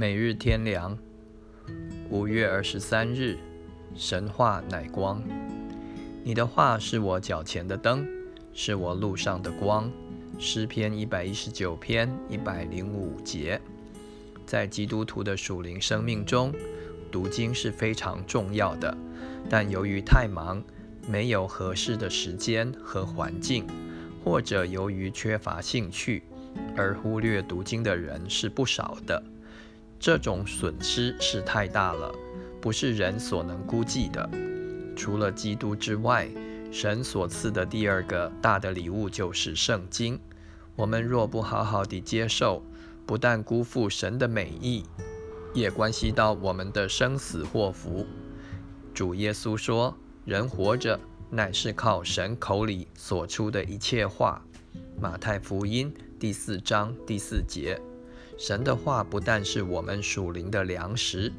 每日天良，五月二十三日，神话乃光。你的话是我脚前的灯，是我路上的光。诗篇一百一十九篇一百零五节，在基督徒的属灵生命中，读经是非常重要的。但由于太忙，没有合适的时间和环境，或者由于缺乏兴趣，而忽略读经的人是不少的。这种损失是太大了，不是人所能估计的。除了基督之外，神所赐的第二个大的礼物就是圣经。我们若不好好地接受，不但辜负神的美意，也关系到我们的生死祸福。主耶稣说：“人活着乃是靠神口里所出的一切话。”马太福音第四章第四节。神的话不但是我们属灵的粮食，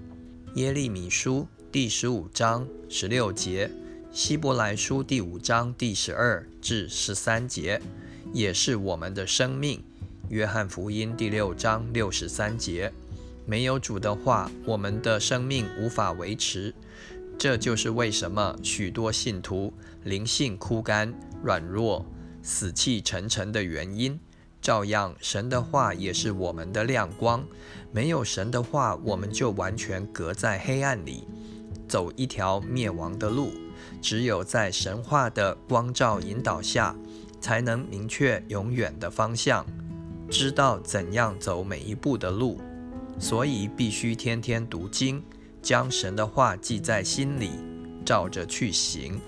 耶利米书第十五章十六节，希伯来书第五章第十二至十三节，也是我们的生命。约翰福音第六章六十三节，没有主的话，我们的生命无法维持。这就是为什么许多信徒灵性枯干、软弱、死气沉沉的原因。照样，神的话也是我们的亮光。没有神的话，我们就完全隔在黑暗里，走一条灭亡的路。只有在神话的光照引导下，才能明确永远的方向，知道怎样走每一步的路。所以，必须天天读经，将神的话记在心里，照着去行。